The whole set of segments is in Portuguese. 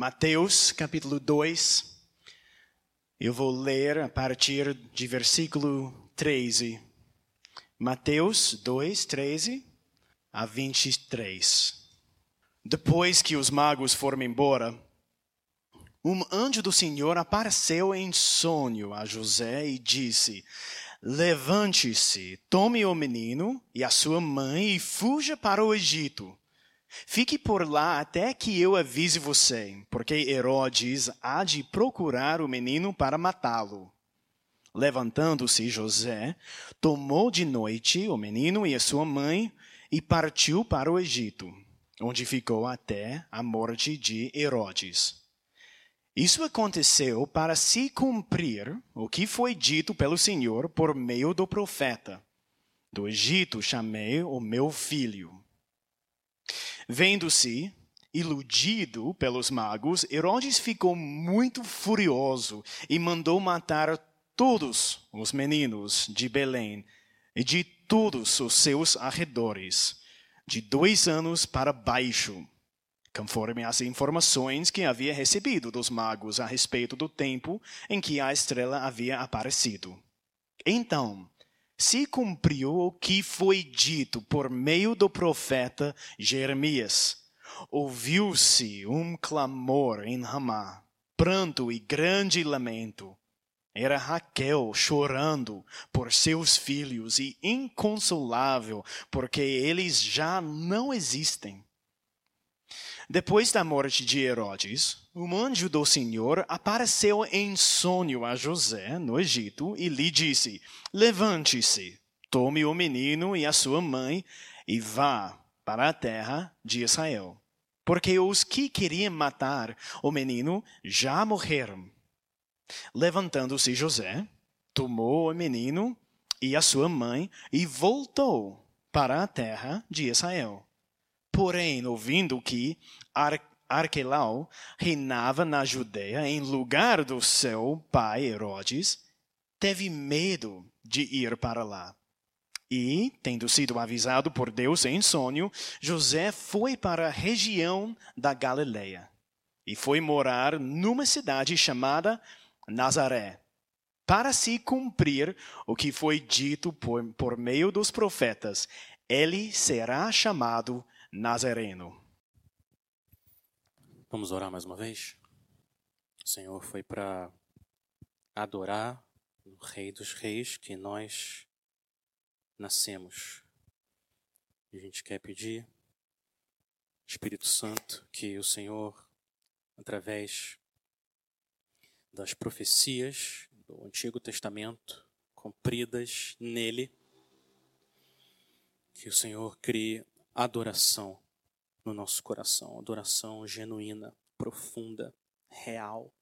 Mateus capítulo 2. Eu vou ler a partir de versículo 13. Mateus 2, 13 a 23. Depois que os magos foram embora, um anjo do Senhor apareceu em sonho a José e disse: Levante-se, tome o menino e a sua mãe e fuja para o Egito. Fique por lá até que eu avise você, porque Herodes há de procurar o menino para matá-lo. Levantando-se José, tomou de noite o menino e a sua mãe e partiu para o Egito, onde ficou até a morte de Herodes. Isso aconteceu para se cumprir o que foi dito pelo Senhor por meio do profeta. Do Egito chamei o meu filho. Vendo-se iludido pelos magos, Herodes ficou muito furioso e mandou matar todos os meninos de Belém e de todos os seus arredores, de dois anos para baixo conforme as informações que havia recebido dos magos a respeito do tempo em que a estrela havia aparecido. Então, se cumpriu o que foi dito por meio do profeta Jeremias. Ouviu-se um clamor em Ramá, pranto e grande lamento. Era Raquel chorando por seus filhos e inconsolável, porque eles já não existem. Depois da morte de Herodes, um anjo do Senhor apareceu em sonho a José no Egito e lhe disse: Levante-se, tome o menino e a sua mãe e vá para a terra de Israel. Porque os que queriam matar o menino já morreram. Levantando-se José, tomou o menino e a sua mãe e voltou para a terra de Israel. Porém, ouvindo que Arquelau reinava na Judéia em lugar do seu pai Herodes, teve medo de ir para lá. E, tendo sido avisado por Deus em sonho, José foi para a região da Galileia e foi morar numa cidade chamada Nazaré, para se cumprir o que foi dito por, por meio dos profetas: ele será chamado Nazareno. Vamos orar mais uma vez? O Senhor foi para adorar o Rei dos Reis que nós nascemos. E a gente quer pedir, Espírito Santo, que o Senhor, através das profecias do Antigo Testamento, cumpridas nele, que o Senhor crie adoração no nosso coração, adoração genuína, profunda, real.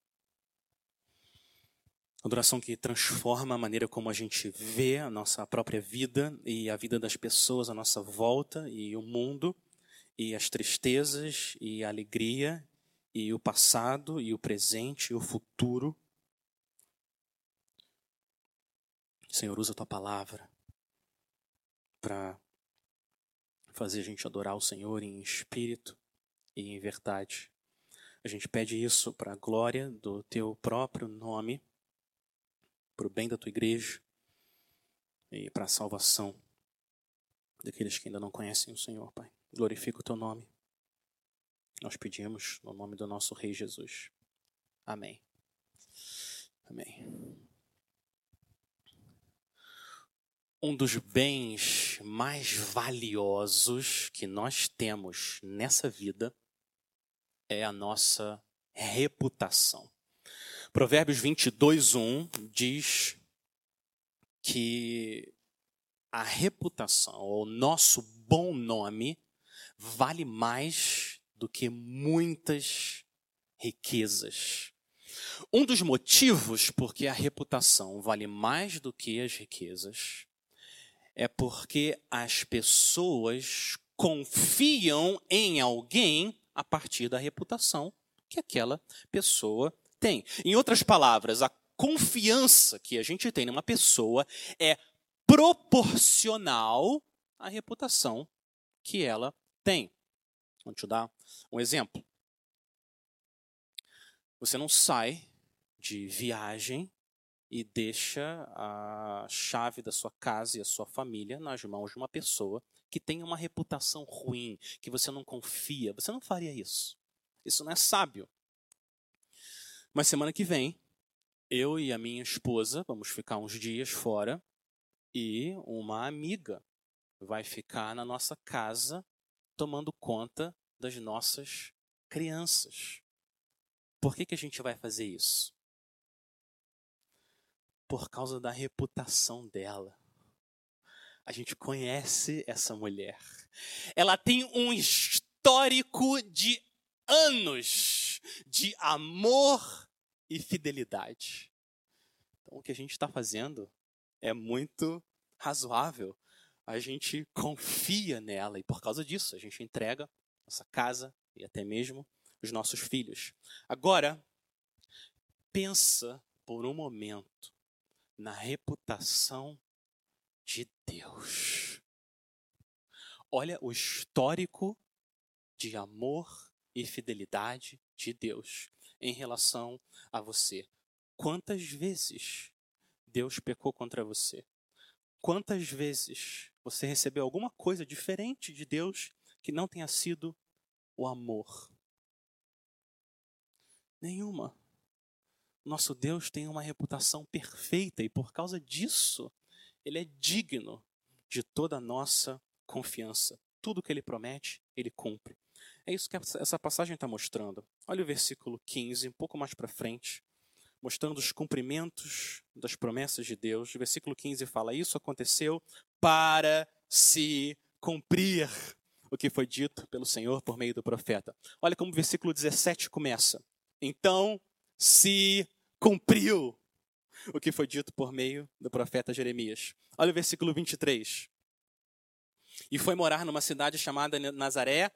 Adoração que transforma a maneira como a gente vê a nossa própria vida e a vida das pessoas à nossa volta e o mundo e as tristezas e a alegria e o passado e o presente e o futuro. Senhor, usa a tua palavra para fazer a gente adorar o Senhor em espírito e em verdade. A gente pede isso para a glória do teu próprio nome, para o bem da tua igreja e para a salvação daqueles que ainda não conhecem o Senhor, Pai. Glorifica o teu nome. Nós pedimos no nome do nosso Rei Jesus. Amém. Amém. Um dos bens mais valiosos que nós temos nessa vida é a nossa reputação. Provérbios 22, 1 diz que a reputação, o nosso bom nome, vale mais do que muitas riquezas. Um dos motivos porque a reputação vale mais do que as riquezas é porque as pessoas confiam em alguém a partir da reputação que aquela pessoa tem. Em outras palavras, a confiança que a gente tem numa pessoa é proporcional à reputação que ela tem. Vou te dar um exemplo. Você não sai de viagem e deixa a chave da sua casa e a sua família nas mãos de uma pessoa que tem uma reputação ruim, que você não confia. Você não faria isso. Isso não é sábio. Mas semana que vem, eu e a minha esposa vamos ficar uns dias fora e uma amiga vai ficar na nossa casa tomando conta das nossas crianças. Por que, que a gente vai fazer isso? Por causa da reputação dela. A gente conhece essa mulher. Ela tem um histórico de anos de amor e fidelidade. Então, o que a gente está fazendo é muito razoável. A gente confia nela e, por causa disso, a gente entrega nossa casa e até mesmo os nossos filhos. Agora, pensa por um momento na reputação de Deus. Olha o histórico de amor e fidelidade de Deus em relação a você. Quantas vezes Deus pecou contra você? Quantas vezes você recebeu alguma coisa diferente de Deus que não tenha sido o amor? Nenhuma. Nosso Deus tem uma reputação perfeita e por causa disso, ele é digno de toda a nossa confiança. Tudo que ele promete, ele cumpre. É isso que essa passagem está mostrando. Olha o versículo 15, um pouco mais para frente, mostrando os cumprimentos das promessas de Deus. O versículo 15 fala: Isso aconteceu para se cumprir o que foi dito pelo Senhor por meio do profeta. Olha como o versículo 17 começa. Então se cumpriu o que foi dito por meio do profeta Jeremias. Olha o versículo 23. E foi morar numa cidade chamada Nazaré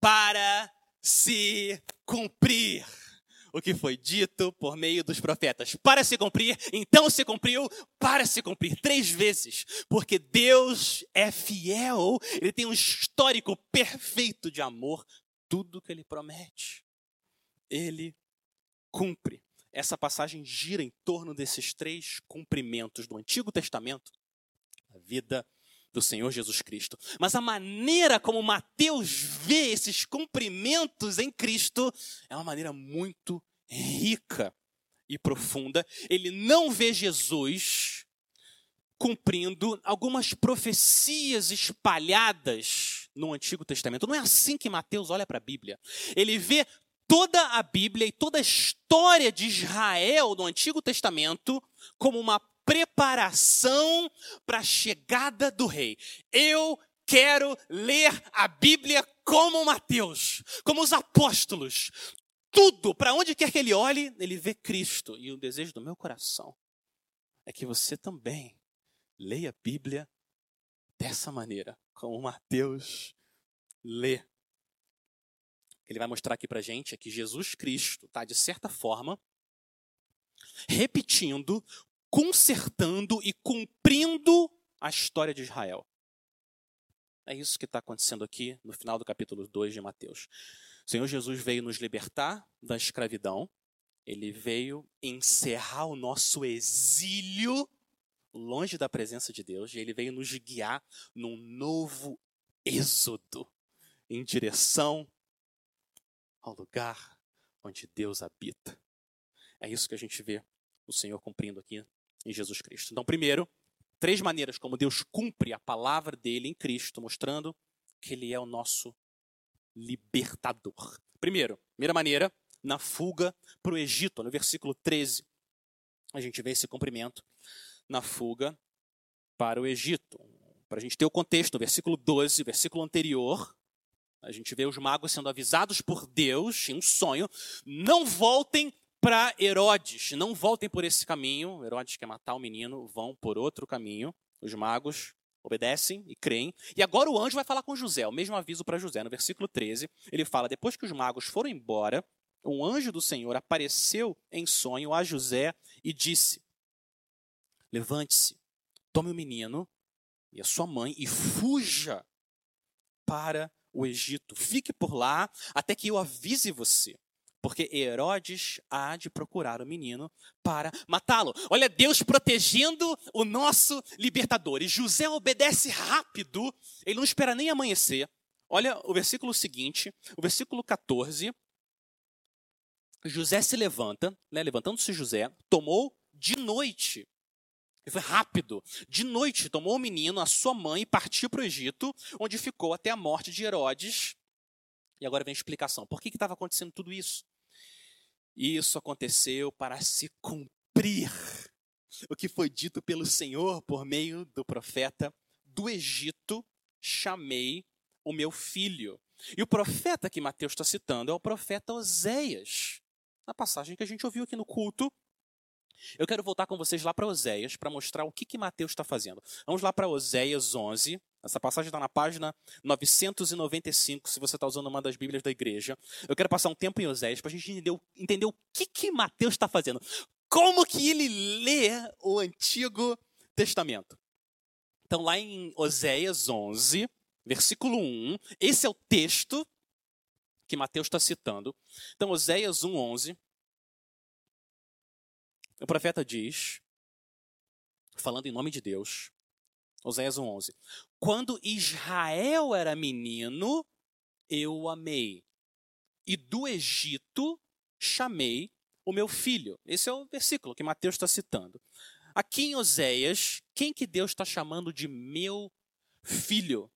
para se cumprir o que foi dito por meio dos profetas. Para se cumprir, então se cumpriu, para se cumprir três vezes, porque Deus é fiel, ele tem um histórico perfeito de amor, tudo que ele promete, ele cumpre. Essa passagem gira em torno desses três cumprimentos do Antigo Testamento, a vida do Senhor Jesus Cristo. Mas a maneira como Mateus vê esses cumprimentos em Cristo é uma maneira muito rica e profunda. Ele não vê Jesus cumprindo algumas profecias espalhadas no Antigo Testamento. Não é assim que Mateus olha para a Bíblia. Ele vê toda a Bíblia e toda a história de Israel no Antigo Testamento como uma preparação para a chegada do rei. Eu quero ler a Bíblia como Mateus, como os apóstolos. Tudo, para onde quer que ele olhe, ele vê Cristo. E o desejo do meu coração é que você também leia a Bíblia dessa maneira, como Mateus lê ele vai mostrar aqui para gente é que Jesus Cristo está, de certa forma, repetindo, consertando e cumprindo a história de Israel. É isso que está acontecendo aqui no final do capítulo 2 de Mateus. O Senhor Jesus veio nos libertar da escravidão, ele veio encerrar o nosso exílio longe da presença de Deus, e ele veio nos guiar num novo êxodo em direção ao lugar onde Deus habita. É isso que a gente vê o Senhor cumprindo aqui em Jesus Cristo. Então, primeiro, três maneiras como Deus cumpre a palavra dele em Cristo, mostrando que ele é o nosso libertador. Primeiro, primeira maneira, na fuga para o Egito, no versículo 13. A gente vê esse cumprimento na fuga para o Egito. Para a gente ter o contexto, no versículo 12, versículo anterior, a gente vê os magos sendo avisados por Deus em um sonho: não voltem para Herodes, não voltem por esse caminho. Herodes quer matar o menino, vão por outro caminho. Os magos obedecem e creem. E agora o anjo vai falar com José, o mesmo aviso para José. No versículo 13, ele fala: depois que os magos foram embora, um anjo do Senhor apareceu em sonho a José e disse: Levante-se, tome o menino e a sua mãe e fuja para o Egito. Fique por lá até que eu avise você, porque Herodes há de procurar o menino para matá-lo. Olha Deus protegendo o nosso libertador. E José obedece rápido, ele não espera nem amanhecer. Olha o versículo seguinte, o versículo 14. José se levanta, né, levantando-se José, tomou de noite. Ele foi rápido. De noite, tomou o menino, a sua mãe, e partiu para o Egito, onde ficou até a morte de Herodes. E agora vem a explicação. Por que estava acontecendo tudo isso? Isso aconteceu para se cumprir o que foi dito pelo Senhor por meio do profeta: Do Egito chamei o meu filho. E o profeta que Mateus está citando é o profeta Oséias, na passagem que a gente ouviu aqui no culto. Eu quero voltar com vocês lá para Oséias para mostrar o que, que Mateus está fazendo. Vamos lá para Oséias 11. Essa passagem está na página 995, se você está usando uma das Bíblias da igreja. Eu quero passar um tempo em Oséias para a gente entender, entender o que, que Mateus está fazendo. Como que ele lê o Antigo Testamento. Então, lá em Oséias 11, versículo 1, esse é o texto que Mateus está citando. Então, Oséias 1, 11. O profeta diz, falando em nome de Deus, Oséias 1, 11. Quando Israel era menino, eu o amei. E do Egito chamei o meu filho. Esse é o versículo que Mateus está citando. Aqui em Oséias, quem que Deus está chamando de meu filho?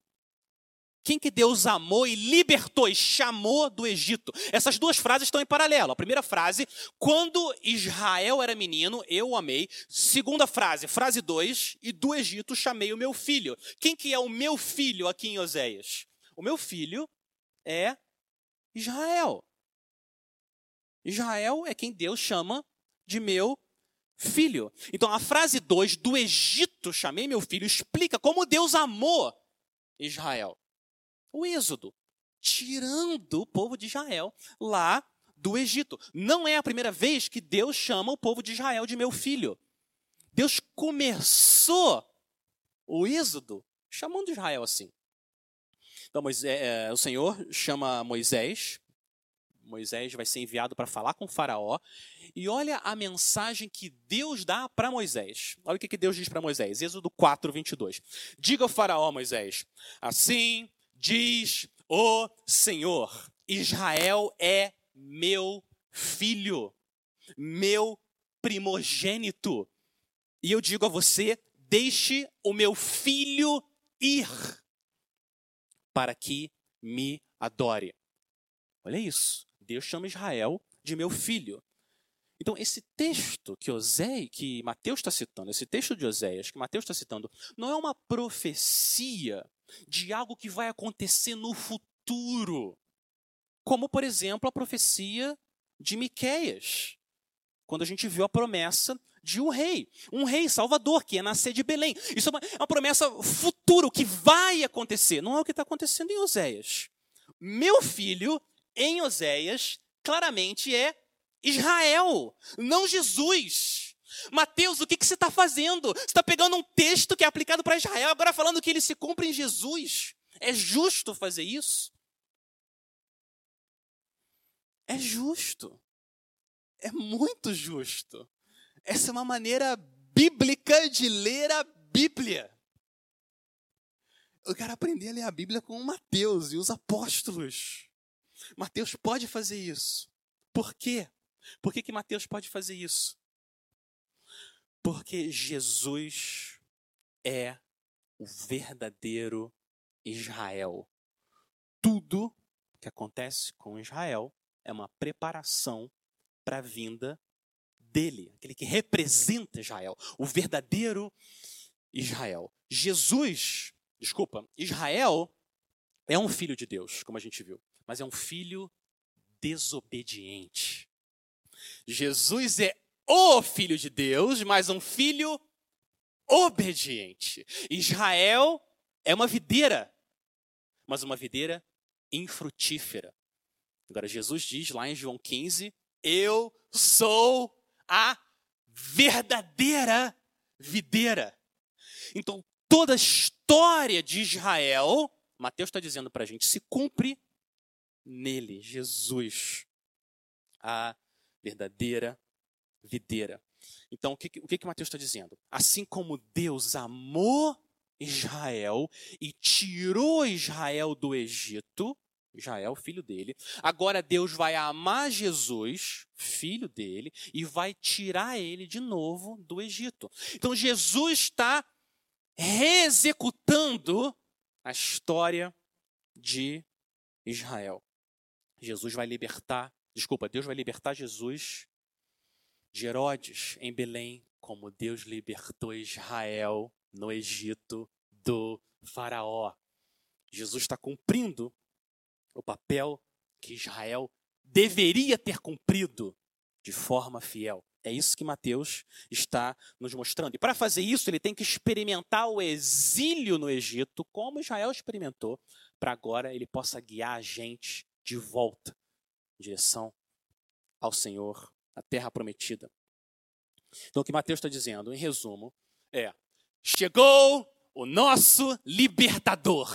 Quem que Deus amou e libertou e chamou do Egito? Essas duas frases estão em paralelo. A primeira frase, quando Israel era menino, eu o amei. Segunda frase, frase 2, e do Egito chamei o meu filho. Quem que é o meu filho aqui em Oséias? O meu filho é Israel. Israel é quem Deus chama de meu filho. Então a frase 2, do Egito chamei meu filho, explica como Deus amou Israel o Êxodo, tirando o povo de Israel lá do Egito. Não é a primeira vez que Deus chama o povo de Israel de meu filho. Deus começou o Êxodo chamando Israel assim. Então, Moisés, é, o Senhor chama Moisés. Moisés vai ser enviado para falar com Faraó. E olha a mensagem que Deus dá para Moisés. Olha o que, que Deus diz para Moisés. Êxodo 4, 22. Diga ao Faraó, Moisés: Assim diz o Senhor: Israel é meu filho, meu primogênito. E eu digo a você: deixe o meu filho ir, para que me adore. Olha isso. Deus chama Israel de meu filho. Então, esse texto que Osé, que Mateus está citando, esse texto de Oséias que Mateus está citando, não é uma profecia de algo que vai acontecer no futuro. Como, por exemplo, a profecia de Miqueias, quando a gente viu a promessa de um rei, um rei salvador que ia nascer de Belém. Isso é uma, é uma promessa futura, que vai acontecer, não é o que está acontecendo em Oséias. Meu filho, em Oséias, claramente é Israel, não Jesus. Mateus, o que, que você está fazendo? Você está pegando um texto que é aplicado para Israel, agora falando que ele se cumpre em Jesus. É justo fazer isso? É justo. É muito justo. Essa é uma maneira bíblica de ler a Bíblia. Eu quero aprender a ler a Bíblia com Mateus e os apóstolos. Mateus pode fazer isso. Por quê? Por que, que Mateus pode fazer isso? Porque Jesus é o verdadeiro Israel. Tudo que acontece com Israel é uma preparação para a vinda dele, aquele que representa Israel, o verdadeiro Israel. Jesus, desculpa, Israel é um filho de Deus, como a gente viu, mas é um filho desobediente. Jesus é o filho de Deus, mas um filho obediente. Israel é uma videira, mas uma videira infrutífera. Agora, Jesus diz lá em João 15: Eu sou a verdadeira videira. Então, toda a história de Israel, Mateus está dizendo para a gente, se cumpre nele, Jesus. a verdadeira videira. Então, o que, o que, que Mateus está dizendo? Assim como Deus amou Israel e tirou Israel do Egito, Israel, filho dele, agora Deus vai amar Jesus, filho dele, e vai tirar ele de novo do Egito. Então, Jesus está reexecutando a história de Israel. Jesus vai libertar, desculpa, Deus vai libertar Jesus de Herodes em Belém, como Deus libertou Israel no Egito do Faraó. Jesus está cumprindo o papel que Israel deveria ter cumprido de forma fiel. É isso que Mateus está nos mostrando. E para fazer isso, ele tem que experimentar o exílio no Egito, como Israel experimentou, para agora ele possa guiar a gente de volta em direção ao Senhor a terra prometida. Então, o que Mateus está dizendo, em resumo, é: chegou o nosso libertador.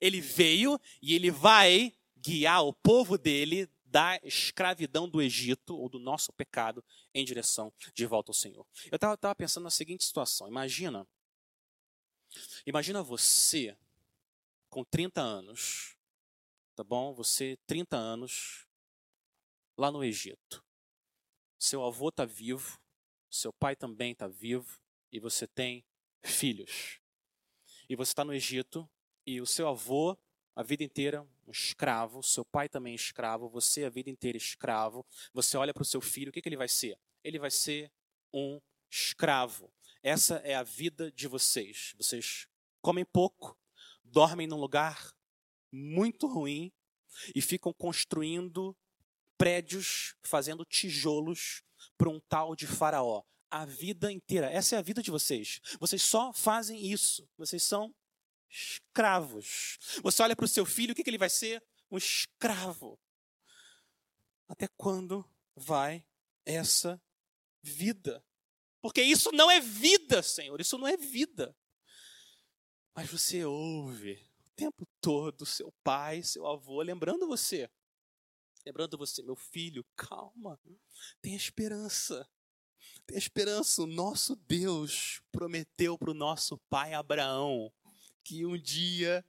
Ele veio e ele vai guiar o povo dele da escravidão do Egito, ou do nosso pecado, em direção de volta ao Senhor. Eu estava pensando na seguinte situação: imagina. Imagina você com 30 anos, tá bom? Você, 30 anos, lá no Egito. Seu avô está vivo, seu pai também está vivo e você tem filhos. E você está no Egito e o seu avô, a vida inteira, um escravo, seu pai também escravo, você a vida inteira escravo. Você olha para o seu filho, o que, que ele vai ser? Ele vai ser um escravo. Essa é a vida de vocês. Vocês comem pouco, dormem num lugar muito ruim e ficam construindo prédios, fazendo tijolos para um tal de Faraó. A vida inteira. Essa é a vida de vocês. Vocês só fazem isso. Vocês são escravos. Você olha para o seu filho, o que, que ele vai ser? Um escravo. Até quando vai essa vida? Porque isso não é vida, Senhor. Isso não é vida. Mas você ouve o tempo todo seu pai, seu avô, lembrando você lembrando você, meu filho, calma, tem esperança. Tem esperança. O nosso Deus prometeu para o nosso pai Abraão que um dia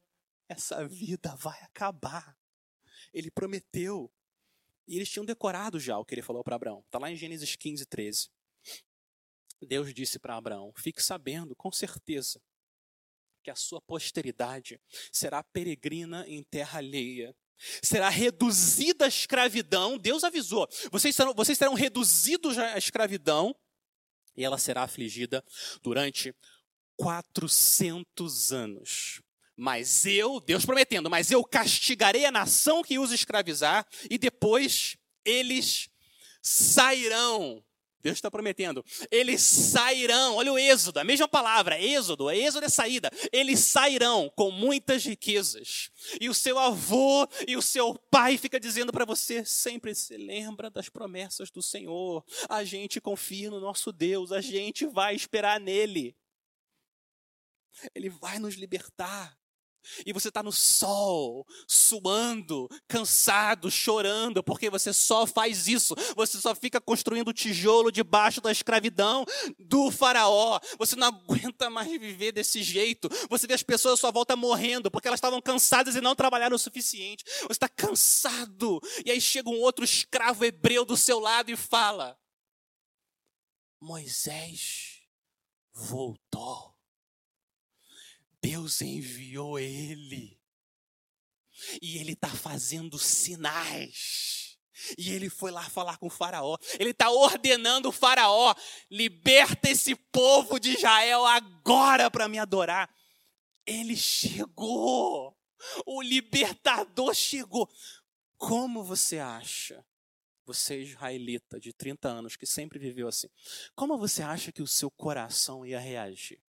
essa vida vai acabar. Ele prometeu. E eles tinham decorado já o que ele falou para Abraão. Está lá em Gênesis 15, 13. Deus disse para Abraão: Fique sabendo, com certeza, que a sua posteridade será peregrina em terra alheia será reduzida à escravidão. Deus avisou: vocês serão, vocês serão reduzidos à escravidão, e ela será afligida durante 400 anos. Mas eu, Deus prometendo, mas eu castigarei a nação que os escravizar, e depois eles sairão Deus está prometendo. Eles sairão, olha o êxodo, a mesma palavra, êxodo, êxodo é saída. Eles sairão com muitas riquezas. E o seu avô e o seu pai fica dizendo para você, sempre se lembra das promessas do Senhor. A gente confia no nosso Deus, a gente vai esperar nele. Ele vai nos libertar. E você está no sol, suando, cansado, chorando, porque você só faz isso. Você só fica construindo tijolo debaixo da escravidão do faraó. Você não aguenta mais viver desse jeito. Você vê as pessoas à sua volta morrendo porque elas estavam cansadas e não trabalharam o suficiente. Você está cansado. E aí chega um outro escravo hebreu do seu lado e fala: Moisés voltou. Deus enviou ele. E ele está fazendo sinais. E ele foi lá falar com o Faraó. Ele está ordenando o Faraó: liberta esse povo de Israel agora para me adorar. Ele chegou. O libertador chegou. Como você acha, você israelita de 30 anos, que sempre viveu assim, como você acha que o seu coração ia reagir?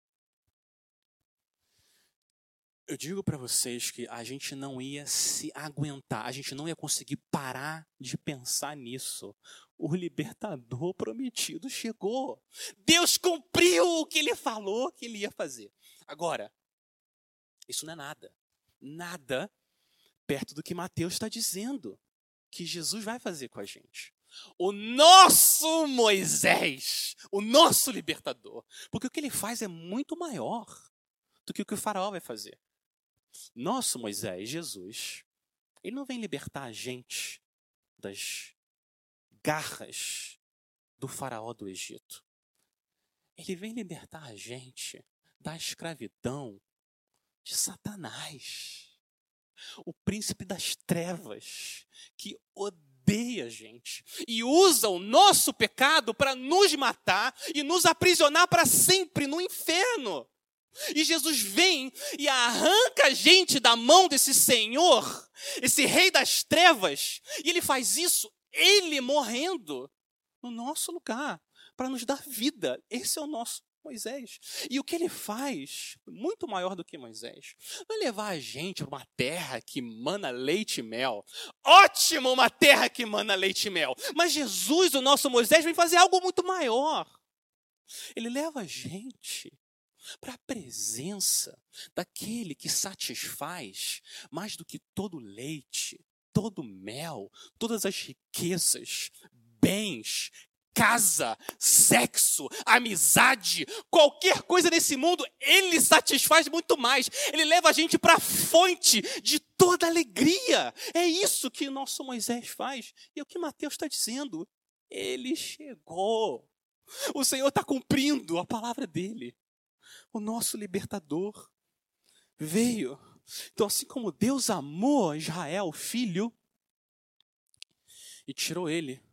Eu digo para vocês que a gente não ia se aguentar, a gente não ia conseguir parar de pensar nisso. O libertador prometido chegou. Deus cumpriu o que ele falou que ele ia fazer. Agora, isso não é nada. Nada perto do que Mateus está dizendo que Jesus vai fazer com a gente. o nosso Moisés, o nosso libertador. Porque o que ele faz é muito maior do que o que o faraó vai fazer. Nosso Moisés, Jesus, ele não vem libertar a gente das garras do faraó do Egito. Ele vem libertar a gente da escravidão de Satanás, o príncipe das trevas, que odeia a gente e usa o nosso pecado para nos matar e nos aprisionar para sempre no inferno. E Jesus vem e arranca a gente da mão desse Senhor, esse Rei das Trevas, e ele faz isso, ele morrendo no nosso lugar, para nos dar vida. Esse é o nosso Moisés. E o que ele faz, muito maior do que Moisés, não é levar a gente para uma terra que mana leite e mel. Ótimo, uma terra que mana leite e mel. Mas Jesus, o nosso Moisés, vem fazer algo muito maior. Ele leva a gente para a presença daquele que satisfaz mais do que todo leite, todo mel, todas as riquezas, bens, casa, sexo, amizade, qualquer coisa nesse mundo, ele satisfaz muito mais. Ele leva a gente para a fonte de toda alegria. É isso que nosso Moisés faz. E é o que Mateus está dizendo. Ele chegou. O Senhor está cumprindo a palavra dele. O nosso libertador veio. Então, assim como Deus amou Israel, filho, e tirou ele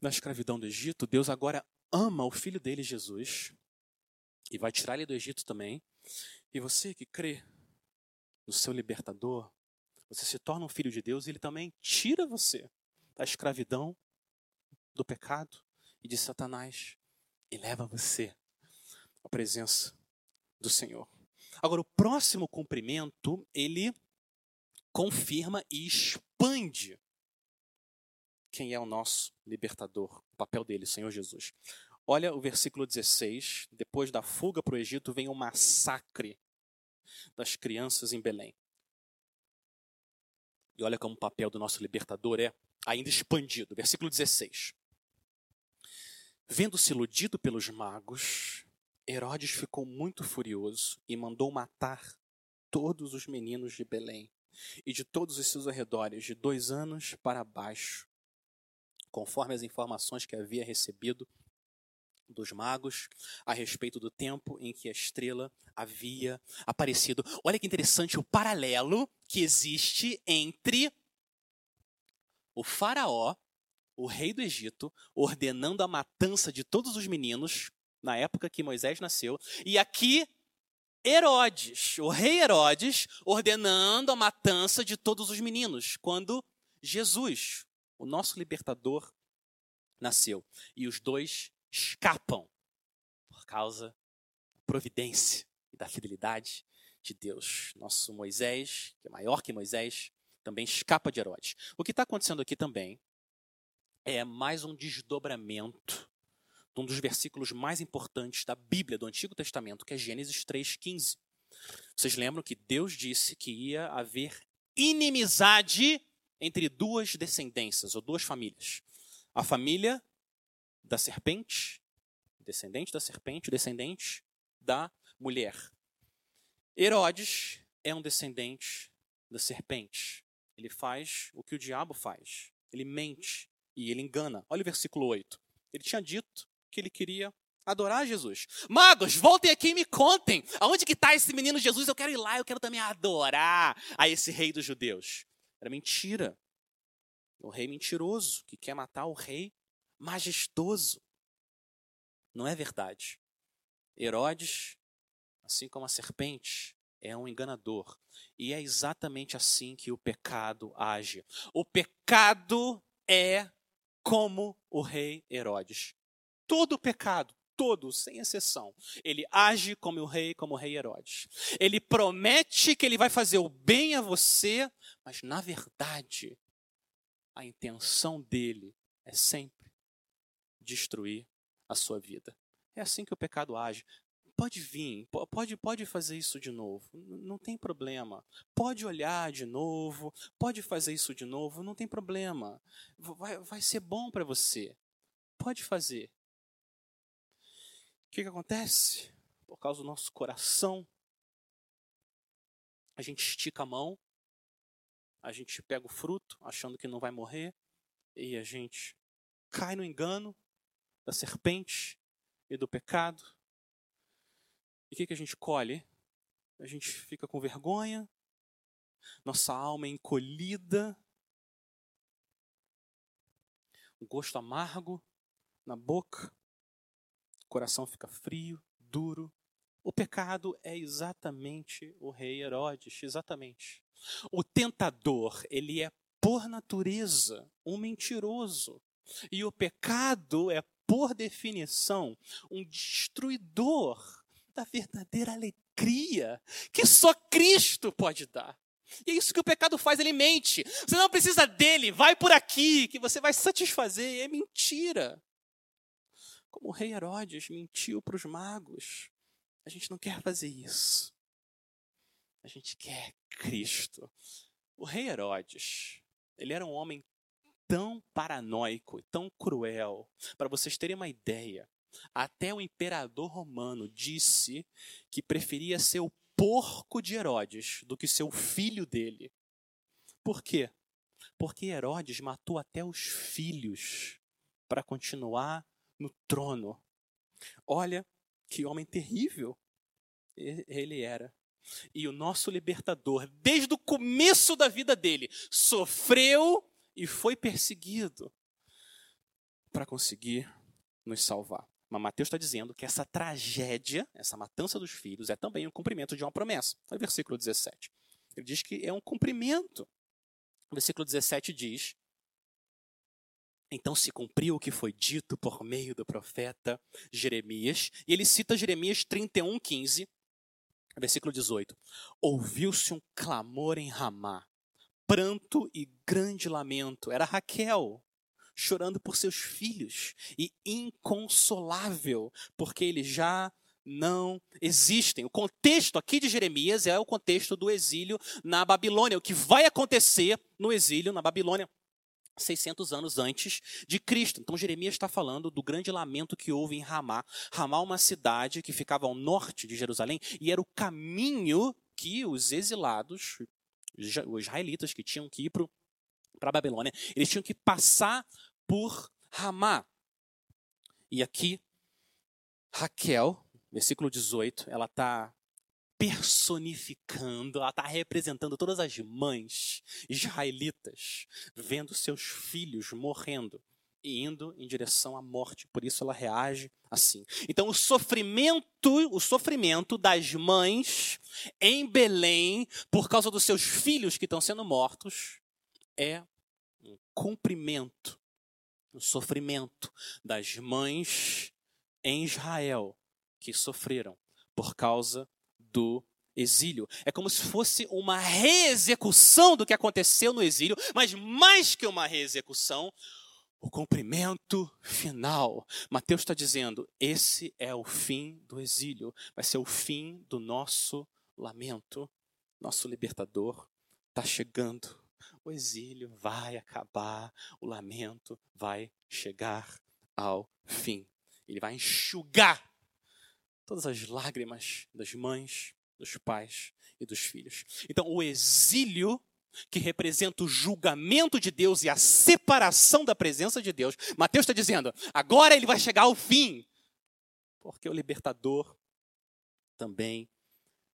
da escravidão do Egito, Deus agora ama o filho dele, Jesus, e vai tirar ele do Egito também. E você que crê no seu libertador, você se torna um filho de Deus e ele também tira você da escravidão, do pecado e de Satanás e leva você à presença do Senhor. Agora, o próximo cumprimento, ele confirma e expande quem é o nosso libertador, o papel dele, Senhor Jesus. Olha o versículo 16. Depois da fuga para o Egito, vem o massacre das crianças em Belém. E olha como o papel do nosso libertador é ainda expandido. Versículo 16. Vendo-se iludido pelos magos, Herodes ficou muito furioso e mandou matar todos os meninos de Belém e de todos os seus arredores, de dois anos para baixo, conforme as informações que havia recebido dos magos a respeito do tempo em que a estrela havia aparecido. Olha que interessante o paralelo que existe entre o faraó, o rei do Egito, ordenando a matança de todos os meninos na época que Moisés nasceu, e aqui Herodes, o rei Herodes, ordenando a matança de todos os meninos, quando Jesus, o nosso libertador nasceu. E os dois escapam por causa da providência e da fidelidade de Deus. Nosso Moisés, que é maior que Moisés, também escapa de Herodes. O que está acontecendo aqui também é mais um desdobramento de um dos versículos mais importantes da Bíblia, do Antigo Testamento, que é Gênesis 3,15. Vocês lembram que Deus disse que ia haver inimizade entre duas descendências, ou duas famílias. A família da serpente, descendente da serpente, descendente da mulher. Herodes é um descendente da serpente. Ele faz o que o diabo faz. Ele mente e ele engana. Olha o versículo 8. Ele tinha dito que ele queria adorar Jesus. Magos, voltem aqui e me contem. Aonde que está esse menino Jesus? Eu quero ir lá, eu quero também adorar a esse rei dos judeus. Era mentira. O rei mentiroso que quer matar o rei majestoso. Não é verdade. Herodes, assim como a serpente, é um enganador. E é exatamente assim que o pecado age. O pecado é como o rei Herodes. Todo pecado, todo, sem exceção. Ele age como o rei, como o rei Herodes. Ele promete que ele vai fazer o bem a você, mas na verdade, a intenção dele é sempre destruir a sua vida. É assim que o pecado age. pode vir, pode, pode fazer isso de novo, não tem problema. Pode olhar de novo, pode fazer isso de novo, não tem problema. Vai, vai ser bom para você. Pode fazer. O que, que acontece? Por causa do nosso coração, a gente estica a mão, a gente pega o fruto achando que não vai morrer, e a gente cai no engano da serpente e do pecado. E o que, que a gente colhe? A gente fica com vergonha, nossa alma é encolhida, o gosto amargo na boca, coração fica frio, duro. O pecado é exatamente o rei Herodes, exatamente. O tentador, ele é por natureza um mentiroso. E o pecado é por definição, um destruidor da verdadeira alegria que só Cristo pode dar. E é isso que o pecado faz, ele mente. Você não precisa dele, vai por aqui, que você vai satisfazer. É mentira. Como o rei Herodes mentiu para os magos. A gente não quer fazer isso. A gente quer Cristo. O rei Herodes, ele era um homem tão paranoico, tão cruel. Para vocês terem uma ideia, até o imperador romano disse que preferia ser o porco de Herodes do que ser o filho dele. Por quê? Porque Herodes matou até os filhos para continuar no trono. Olha que homem terrível ele era. E o nosso libertador, desde o começo da vida dele, sofreu e foi perseguido para conseguir nos salvar. Mas Mateus está dizendo que essa tragédia, essa matança dos filhos, é também um cumprimento de uma promessa. Olha o versículo 17. Ele diz que é um cumprimento. O versículo 17 diz: Então se cumpriu o que foi dito por meio do profeta Jeremias. E ele cita Jeremias 31, 15, versículo 18. Ouviu-se um clamor em Ramá, pranto e grande lamento. Era Raquel chorando por seus filhos e inconsolável, porque eles já não existem. O contexto aqui de Jeremias é o contexto do exílio na Babilônia, o que vai acontecer no exílio na Babilônia. 600 anos antes de Cristo. Então Jeremias está falando do grande lamento que houve em Ramá. Ramá, uma cidade que ficava ao norte de Jerusalém e era o caminho que os exilados os israelitas que tinham que ir para a Babilônia, eles tinham que passar por Ramá. E aqui, Raquel, versículo 18, ela está personificando, ela está representando todas as mães israelitas, vendo seus filhos morrendo e indo em direção à morte. Por isso ela reage assim. Então o sofrimento, o sofrimento das mães em Belém por causa dos seus filhos que estão sendo mortos é um cumprimento, um sofrimento das mães em Israel que sofreram por causa do exílio. É como se fosse uma reexecução do que aconteceu no exílio, mas mais que uma reexecução, o cumprimento final. Mateus está dizendo: esse é o fim do exílio, vai ser o fim do nosso lamento. Nosso libertador está chegando. O exílio vai acabar, o lamento vai chegar ao fim. Ele vai enxugar todas as lágrimas das mães, dos pais e dos filhos. Então, o exílio que representa o julgamento de Deus e a separação da presença de Deus, Mateus está dizendo: agora ele vai chegar ao fim, porque o libertador também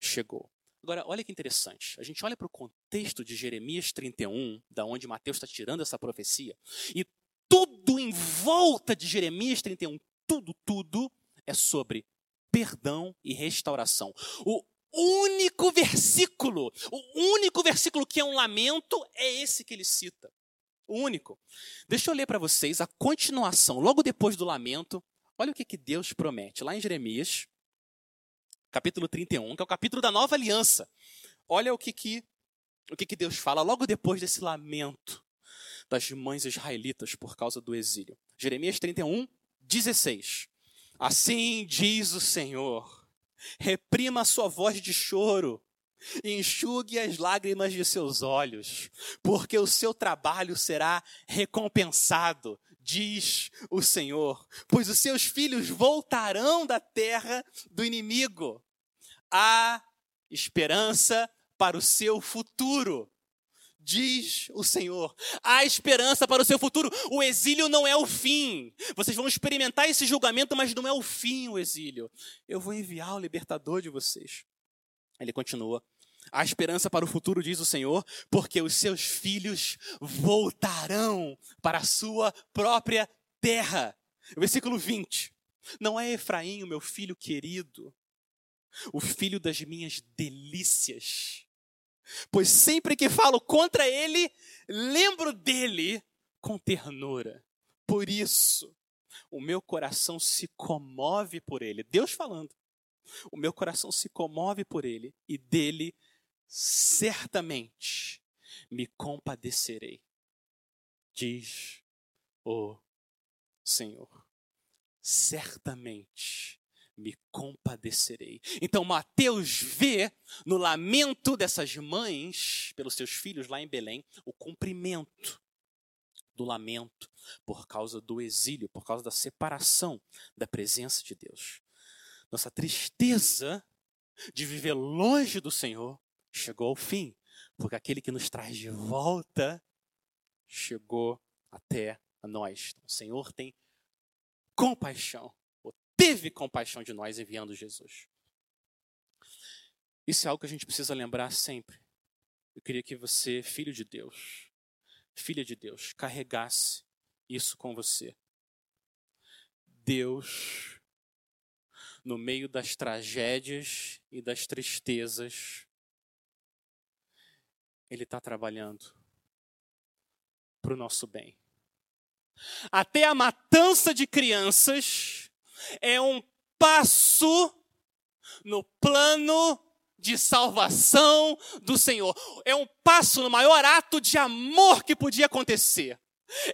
chegou. Agora, olha que interessante. A gente olha para o contexto de Jeremias 31, da onde Mateus está tirando essa profecia, e tudo em volta de Jeremias 31, tudo, tudo é sobre perdão e restauração. O único versículo, o único versículo que é um lamento é esse que ele cita. O único. Deixa eu ler para vocês a continuação, logo depois do lamento. Olha o que, que Deus promete. Lá em Jeremias, capítulo 31, que é o capítulo da nova aliança. Olha o que, que, o que, que Deus fala logo depois desse lamento das mães israelitas por causa do exílio. Jeremias 31, 16. Assim diz o Senhor reprima a sua voz de choro, enxugue as lágrimas de seus olhos, porque o seu trabalho será recompensado, diz o Senhor, pois os seus filhos voltarão da terra do inimigo. Há esperança para o seu futuro diz o Senhor. Há esperança para o seu futuro. O exílio não é o fim. Vocês vão experimentar esse julgamento, mas não é o fim o exílio. Eu vou enviar o libertador de vocês. Ele continua. Há esperança para o futuro, diz o Senhor, porque os seus filhos voltarão para a sua própria terra. Versículo 20. Não é Efraim, o meu filho querido, o filho das minhas delícias pois sempre que falo contra ele, lembro dele com ternura. Por isso, o meu coração se comove por ele. Deus falando. O meu coração se comove por ele e dele certamente me compadecerei, diz o Senhor. Certamente me compadecerei. Então Mateus vê no lamento dessas mães pelos seus filhos lá em Belém o cumprimento do lamento por causa do exílio, por causa da separação da presença de Deus. Nossa tristeza de viver longe do Senhor chegou ao fim, porque aquele que nos traz de volta chegou até a nós. Então, o Senhor tem compaixão teve compaixão de nós enviando Jesus. Isso é algo que a gente precisa lembrar sempre. Eu queria que você, filho de Deus, filha de Deus, carregasse isso com você. Deus, no meio das tragédias e das tristezas, Ele está trabalhando para o nosso bem. Até a matança de crianças é um passo no plano de salvação do Senhor. É um passo no maior ato de amor que podia acontecer.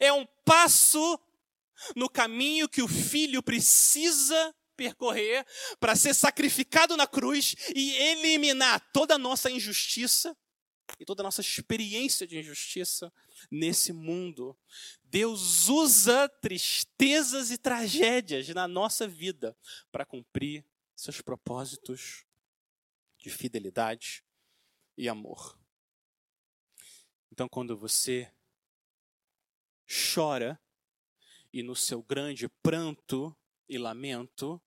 É um passo no caminho que o filho precisa percorrer para ser sacrificado na cruz e eliminar toda a nossa injustiça e toda a nossa experiência de injustiça nesse mundo. Deus usa tristezas e tragédias na nossa vida para cumprir seus propósitos de fidelidade e amor. Então, quando você chora e no seu grande pranto e lamento,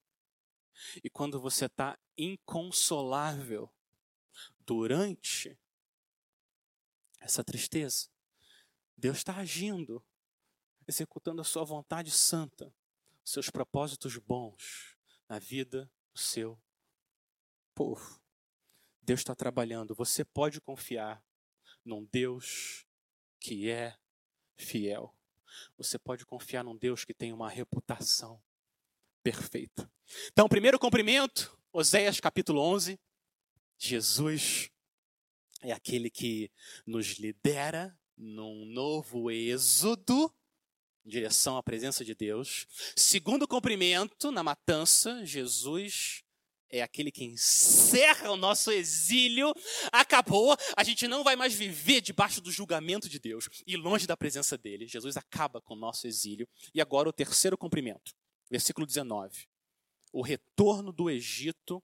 e quando você está inconsolável durante essa tristeza, Deus está agindo, executando a sua vontade santa, seus propósitos bons na vida do seu povo. Deus está trabalhando. Você pode confiar num Deus que é fiel. Você pode confiar num Deus que tem uma reputação perfeita. Então, primeiro cumprimento, Oséias capítulo 11. Jesus é aquele que nos lidera num novo êxodo em direção à presença de Deus. Segundo cumprimento, na matança, Jesus é aquele que encerra o nosso exílio. Acabou, a gente não vai mais viver debaixo do julgamento de Deus e longe da presença dele. Jesus acaba com o nosso exílio. E agora o terceiro cumprimento, versículo 19. O retorno do Egito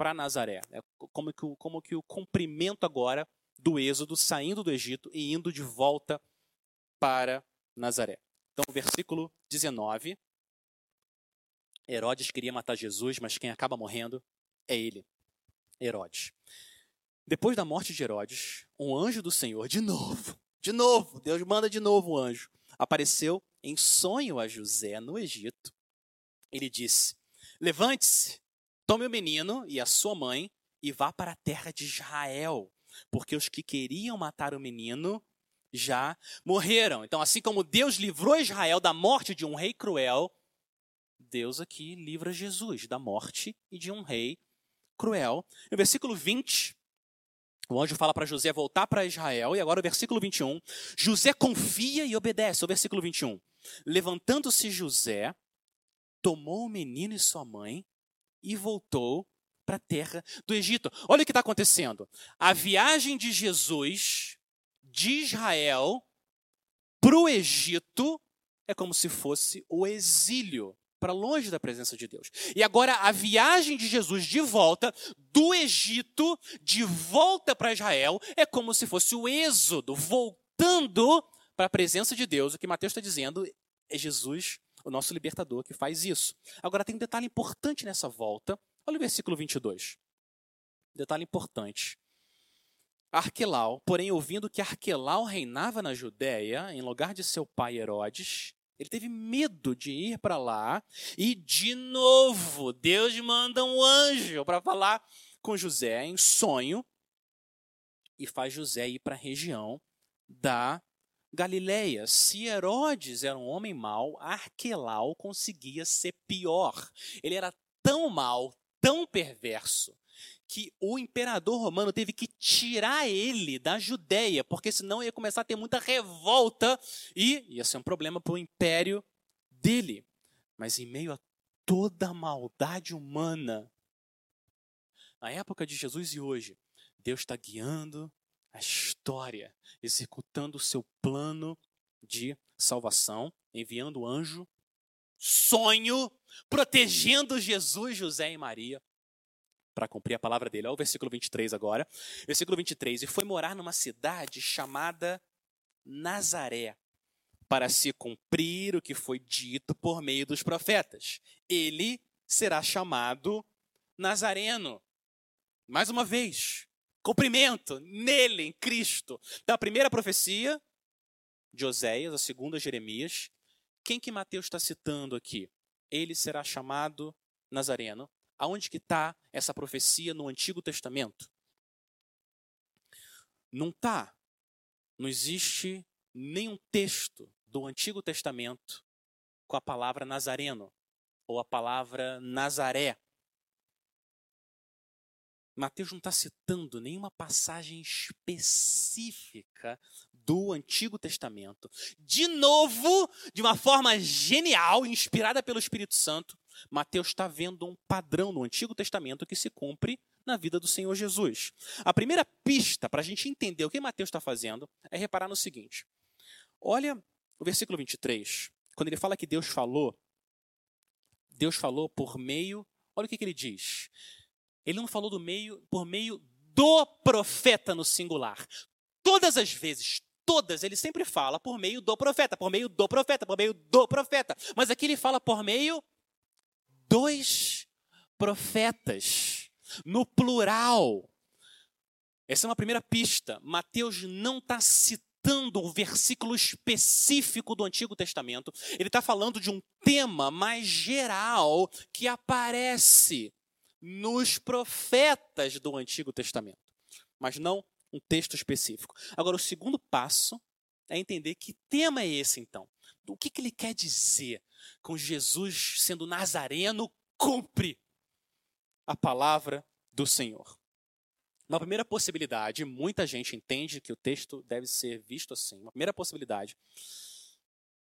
para Nazaré. É como que, o, como que o cumprimento agora do êxodo, saindo do Egito e indo de volta para Nazaré. Então, versículo 19. Herodes queria matar Jesus, mas quem acaba morrendo é ele, Herodes. Depois da morte de Herodes, um anjo do Senhor, de novo, de novo, Deus manda de novo um anjo, apareceu em sonho a José no Egito. Ele disse: Levante-se, tome o menino e a sua mãe e vá para a terra de Israel porque os que queriam matar o menino já morreram. Então, assim como Deus livrou Israel da morte de um rei cruel, Deus aqui livra Jesus da morte e de um rei cruel. No versículo 20, o anjo fala para José voltar para Israel, e agora o versículo 21, José confia e obedece. O versículo 21. Levantando-se José, tomou o menino e sua mãe e voltou para a terra do Egito. Olha o que está acontecendo. A viagem de Jesus de Israel para o Egito é como se fosse o exílio para longe da presença de Deus. E agora a viagem de Jesus de volta do Egito, de volta para Israel, é como se fosse o êxodo, voltando para a presença de Deus. O que Mateus está dizendo é Jesus, o nosso libertador, que faz isso. Agora tem um detalhe importante nessa volta. Olha o versículo 22. Detalhe importante. Arquelau, porém, ouvindo que Arquelau reinava na Judéia, em lugar de seu pai Herodes, ele teve medo de ir para lá e, de novo, Deus manda um anjo para falar com José em sonho e faz José ir para a região da Galileia. Se Herodes era um homem mau, Arquelau conseguia ser pior. Ele era tão mau, tão perverso, que o imperador romano teve que tirar ele da Judéia, porque senão ia começar a ter muita revolta e ia ser um problema para o império dele. Mas em meio a toda a maldade humana, na época de Jesus e hoje, Deus está guiando a história, executando o seu plano de salvação, enviando o anjo, sonho, protegendo Jesus, José e Maria para cumprir a palavra dele. Olha o versículo 23 agora. Versículo 23. E foi morar numa cidade chamada Nazaré, para se cumprir o que foi dito por meio dos profetas. Ele será chamado Nazareno. Mais uma vez, cumprimento nele, em Cristo. Então, a primeira profecia de Oséias, a segunda Jeremias. Quem que Mateus está citando aqui? Ele será chamado Nazareno. Aonde que está essa profecia no Antigo Testamento? Não está. Não existe nenhum texto do Antigo Testamento com a palavra Nazareno ou a palavra Nazaré. Mateus não está citando nenhuma passagem específica do Antigo Testamento. De novo, de uma forma genial, inspirada pelo Espírito Santo, Mateus está vendo um padrão no Antigo Testamento que se cumpre na vida do Senhor Jesus. A primeira pista para a gente entender o que Mateus está fazendo é reparar no seguinte: olha o versículo 23, quando ele fala que Deus falou, Deus falou por meio, olha o que, que ele diz. Ele não falou do meio por meio do profeta no singular. Todas as vezes, todas, ele sempre fala por meio do profeta, por meio do profeta, por meio do profeta. Mas aqui ele fala por meio dois profetas, no plural. Essa é uma primeira pista. Mateus não está citando um versículo específico do Antigo Testamento. Ele está falando de um tema mais geral que aparece nos profetas do Antigo Testamento, mas não um texto específico. Agora, o segundo passo é entender que tema é esse, então. O que, que ele quer dizer com Jesus sendo nazareno, cumpre a palavra do Senhor. Uma primeira possibilidade, muita gente entende que o texto deve ser visto assim. Uma primeira possibilidade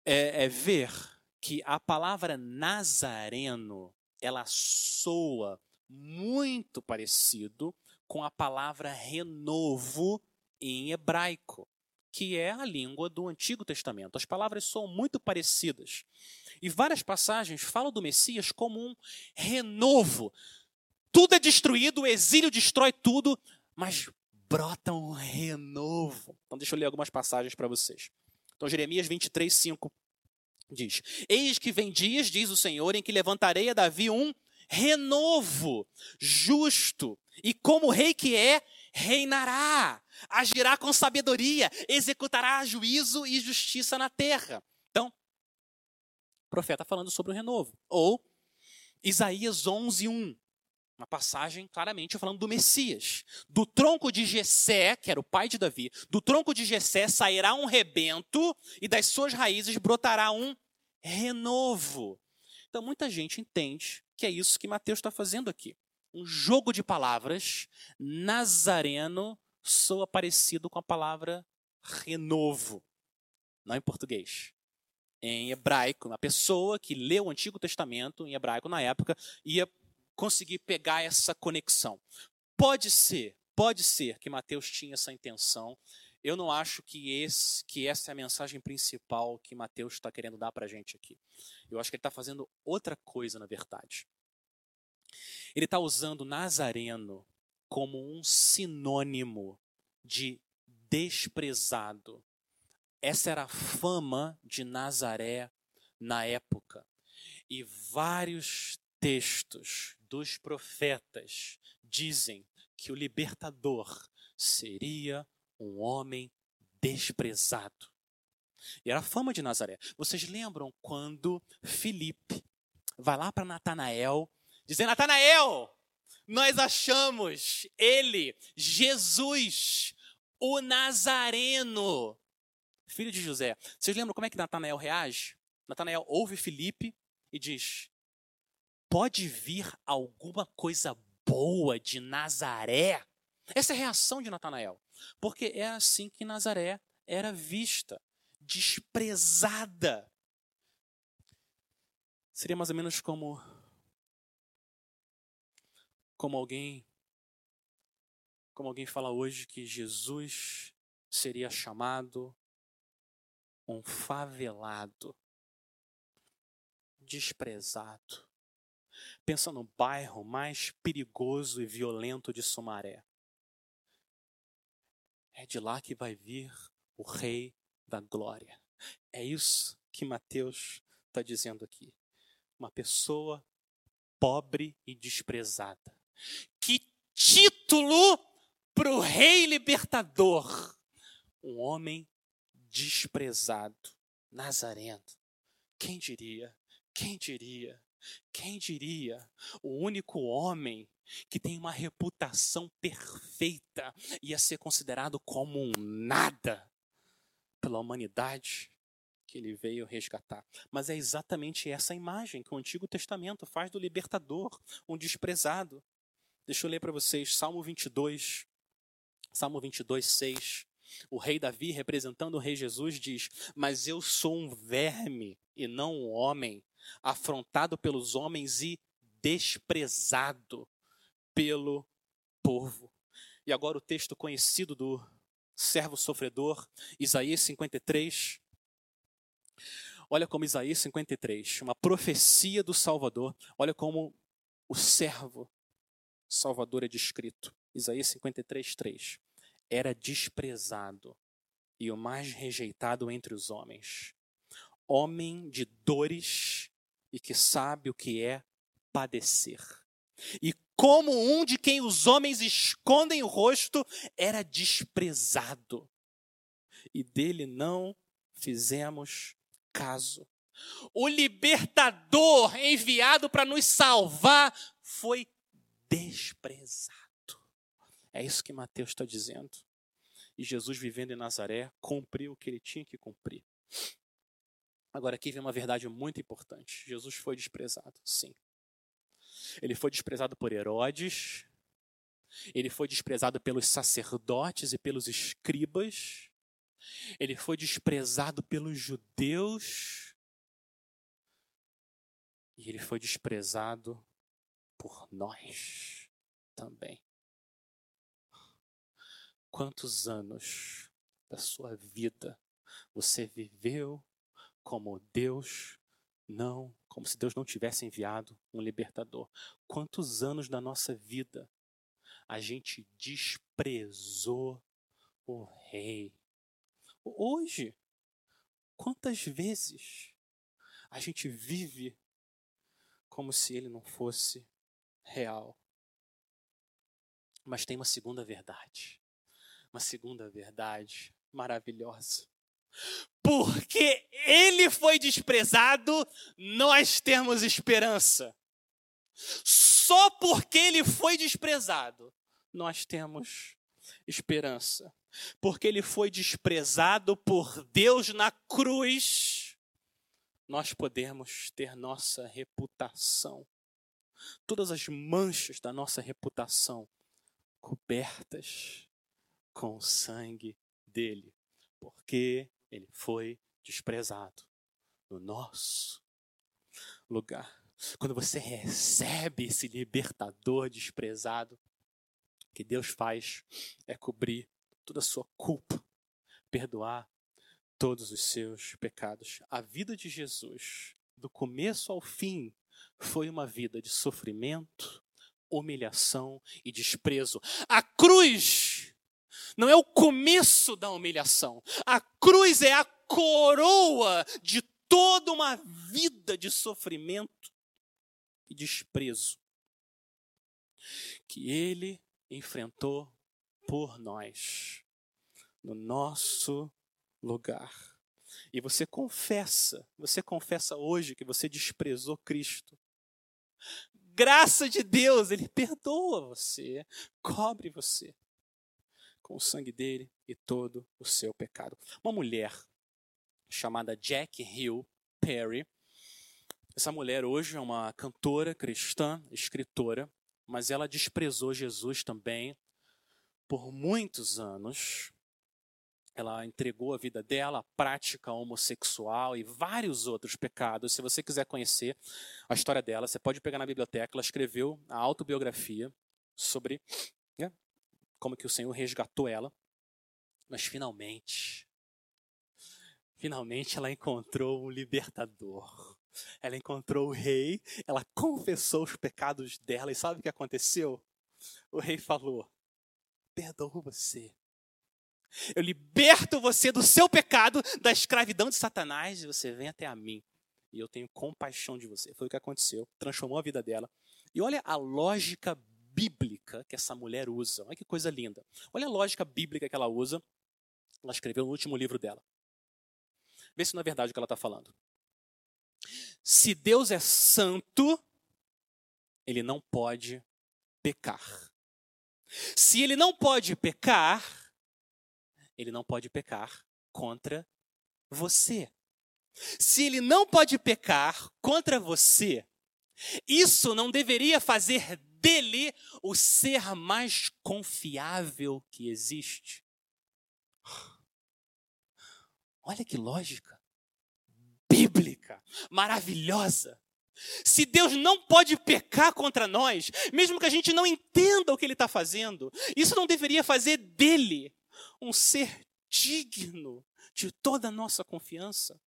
é, é ver que a palavra nazareno ela soa muito parecido com a palavra renovo em hebraico, que é a língua do Antigo Testamento. As palavras são muito parecidas. E várias passagens falam do Messias como um renovo. Tudo é destruído, o exílio destrói tudo, mas brota um renovo. Então, deixa eu ler algumas passagens para vocês. Então, Jeremias 23, 5 diz: Eis que vem dias, diz o Senhor, em que levantarei a Davi um renovo, justo, e como rei que é, reinará, agirá com sabedoria, executará juízo e justiça na terra profeta falando sobre o renovo. Ou Isaías 11, 1. Uma passagem claramente falando do Messias. Do tronco de Jessé, que era o pai de Davi, do tronco de Jessé sairá um rebento e das suas raízes brotará um renovo. Então muita gente entende que é isso que Mateus está fazendo aqui. Um jogo de palavras, nazareno soa parecido com a palavra renovo, não em português em hebraico. Uma pessoa que leu o Antigo Testamento em hebraico na época ia conseguir pegar essa conexão. Pode ser, pode ser que Mateus tinha essa intenção. Eu não acho que, esse, que essa é a mensagem principal que Mateus está querendo dar para a gente aqui. Eu acho que ele está fazendo outra coisa, na verdade. Ele está usando Nazareno como um sinônimo de desprezado. Essa era a fama de Nazaré na época. E vários textos dos profetas dizem que o libertador seria um homem desprezado. E era a fama de Nazaré. Vocês lembram quando Filipe vai lá para Natanael, dizendo: Natanael, nós achamos ele, Jesus, o Nazareno, filho de José. Vocês lembram como é que Natanael reage? Natanael ouve Filipe e diz: Pode vir alguma coisa boa de Nazaré? Essa é a reação de Natanael. Porque é assim que Nazaré era vista, desprezada. Seria mais ou menos como como alguém como alguém fala hoje que Jesus seria chamado um favelado, desprezado. Pensa no bairro mais perigoso e violento de Sumaré. É de lá que vai vir o Rei da Glória. É isso que Mateus está dizendo aqui. Uma pessoa pobre e desprezada. Que título para o Rei Libertador! Um homem desprezado, Nazareno. Quem diria? Quem diria? Quem diria? O único homem que tem uma reputação perfeita ia ser considerado como um nada pela humanidade que ele veio resgatar. Mas é exatamente essa imagem que o Antigo Testamento faz do libertador, um desprezado. Deixa eu ler para vocês Salmo 22, Salmo 22, 6. O rei Davi, representando o rei Jesus, diz: Mas eu sou um verme e não um homem, afrontado pelos homens e desprezado pelo povo. E agora o texto conhecido do servo sofredor, Isaías 53. Olha como Isaías 53, uma profecia do Salvador. Olha como o servo Salvador é descrito. Isaías 53, 3. Era desprezado e o mais rejeitado entre os homens. Homem de dores e que sabe o que é padecer. E como um de quem os homens escondem o rosto, era desprezado. E dele não fizemos caso. O libertador enviado para nos salvar foi desprezado. É isso que Mateus está dizendo. E Jesus, vivendo em Nazaré, cumpriu o que ele tinha que cumprir. Agora, aqui vem uma verdade muito importante: Jesus foi desprezado, sim. Ele foi desprezado por Herodes, ele foi desprezado pelos sacerdotes e pelos escribas, ele foi desprezado pelos judeus, e ele foi desprezado por nós também. Quantos anos da sua vida você viveu como Deus não, como se Deus não tivesse enviado um libertador? Quantos anos da nossa vida a gente desprezou o rei? Hoje, quantas vezes a gente vive como se ele não fosse real. Mas tem uma segunda verdade. Uma segunda verdade maravilhosa. Porque ele foi desprezado, nós temos esperança. Só porque ele foi desprezado, nós temos esperança. Porque ele foi desprezado por Deus na cruz, nós podemos ter nossa reputação todas as manchas da nossa reputação cobertas com o sangue dele, porque ele foi desprezado no nosso lugar. quando você recebe esse libertador desprezado, o que Deus faz é cobrir toda a sua culpa, perdoar todos os seus pecados. A vida de Jesus, do começo ao fim, foi uma vida de sofrimento, humilhação e desprezo. A cruz não é o começo da humilhação. A cruz é a coroa de toda uma vida de sofrimento e desprezo que ele enfrentou por nós, no nosso lugar. E você confessa, você confessa hoje que você desprezou Cristo. Graça de Deus, Ele perdoa você, cobre você com o sangue dele e todo o seu pecado. Uma mulher chamada Jack Hill Perry. Essa mulher hoje é uma cantora cristã, escritora, mas ela desprezou Jesus também por muitos anos ela entregou a vida dela à prática homossexual e vários outros pecados. Se você quiser conhecer a história dela, você pode pegar na biblioteca. Ela escreveu a autobiografia sobre né, como que o Senhor resgatou ela. Mas finalmente, finalmente ela encontrou o libertador. Ela encontrou o rei, ela confessou os pecados dela e sabe o que aconteceu? O rei falou: Perdoa você eu liberto você do seu pecado, da escravidão de Satanás, e você vem até a mim. E eu tenho compaixão de você. Foi o que aconteceu. Transformou a vida dela. E olha a lógica bíblica que essa mulher usa. Olha que coisa linda. Olha a lógica bíblica que ela usa. Ela escreveu no último livro dela. Vê se não é verdade o que ela está falando. Se Deus é santo, ele não pode pecar. Se ele não pode pecar, ele não pode pecar contra você. Se ele não pode pecar contra você, isso não deveria fazer dele o ser mais confiável que existe. Olha que lógica bíblica, maravilhosa. Se Deus não pode pecar contra nós, mesmo que a gente não entenda o que Ele está fazendo, isso não deveria fazer dele um ser digno de toda a nossa confiança?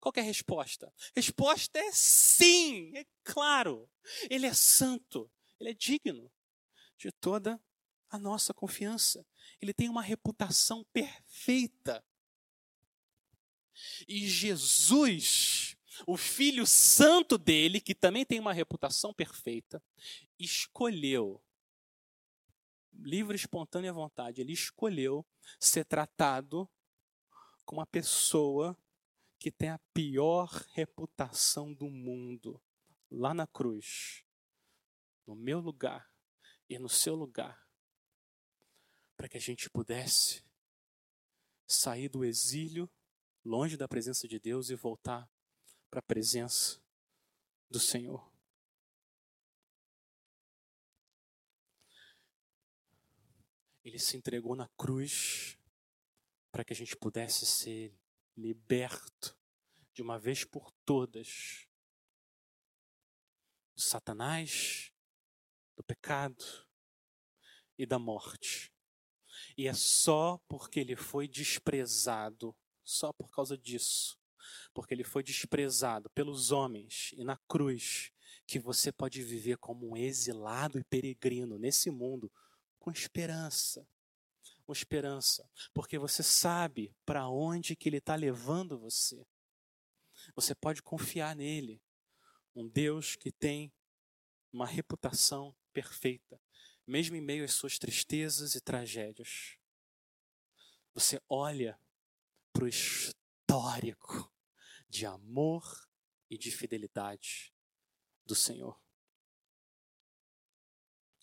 Qual é a resposta? Resposta é sim, é claro. Ele é santo, ele é digno de toda a nossa confiança. Ele tem uma reputação perfeita. E Jesus, o Filho Santo dele, que também tem uma reputação perfeita, escolheu livre, espontânea vontade, ele escolheu ser tratado como uma pessoa que tem a pior reputação do mundo lá na cruz, no meu lugar e no seu lugar, para que a gente pudesse sair do exílio, longe da presença de Deus e voltar para a presença do Senhor. Ele se entregou na cruz para que a gente pudesse ser liberto de uma vez por todas do Satanás, do pecado e da morte. E é só porque ele foi desprezado, só por causa disso, porque ele foi desprezado pelos homens e na cruz, que você pode viver como um exilado e peregrino nesse mundo com esperança. Com esperança. Porque você sabe para onde que Ele está levando você. Você pode confiar nele. Um Deus que tem uma reputação perfeita, mesmo em meio às suas tristezas e tragédias. Você olha para o histórico de amor e de fidelidade do Senhor.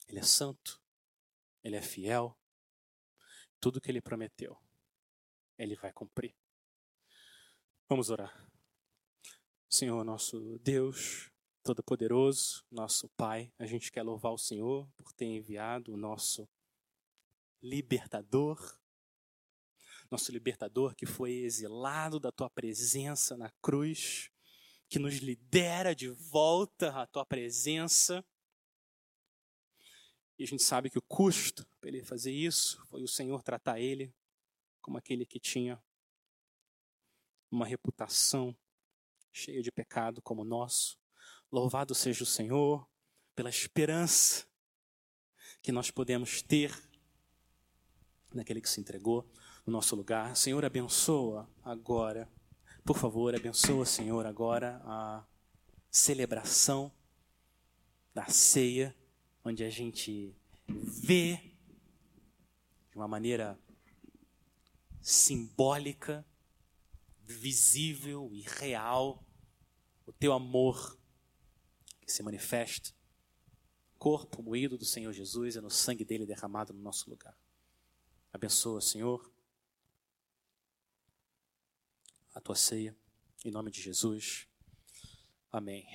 Ele é santo, ele é fiel. Tudo que ele prometeu, ele vai cumprir. Vamos orar. Senhor, nosso Deus Todo-Poderoso, nosso Pai, a gente quer louvar o Senhor por ter enviado o nosso libertador, nosso libertador que foi exilado da tua presença na cruz, que nos lidera de volta à tua presença. E a gente sabe que o custo para ele fazer isso foi o Senhor tratar ele como aquele que tinha uma reputação cheia de pecado como o nosso. Louvado seja o Senhor pela esperança que nós podemos ter naquele que se entregou no nosso lugar. Senhor, abençoa agora, por favor, abençoa, Senhor, agora a celebração da ceia, onde a gente vê de uma maneira simbólica, visível e real o teu amor que se manifesta corpo moído do Senhor Jesus e no sangue dele derramado no nosso lugar. Abençoa, Senhor, a tua ceia, em nome de Jesus. Amém.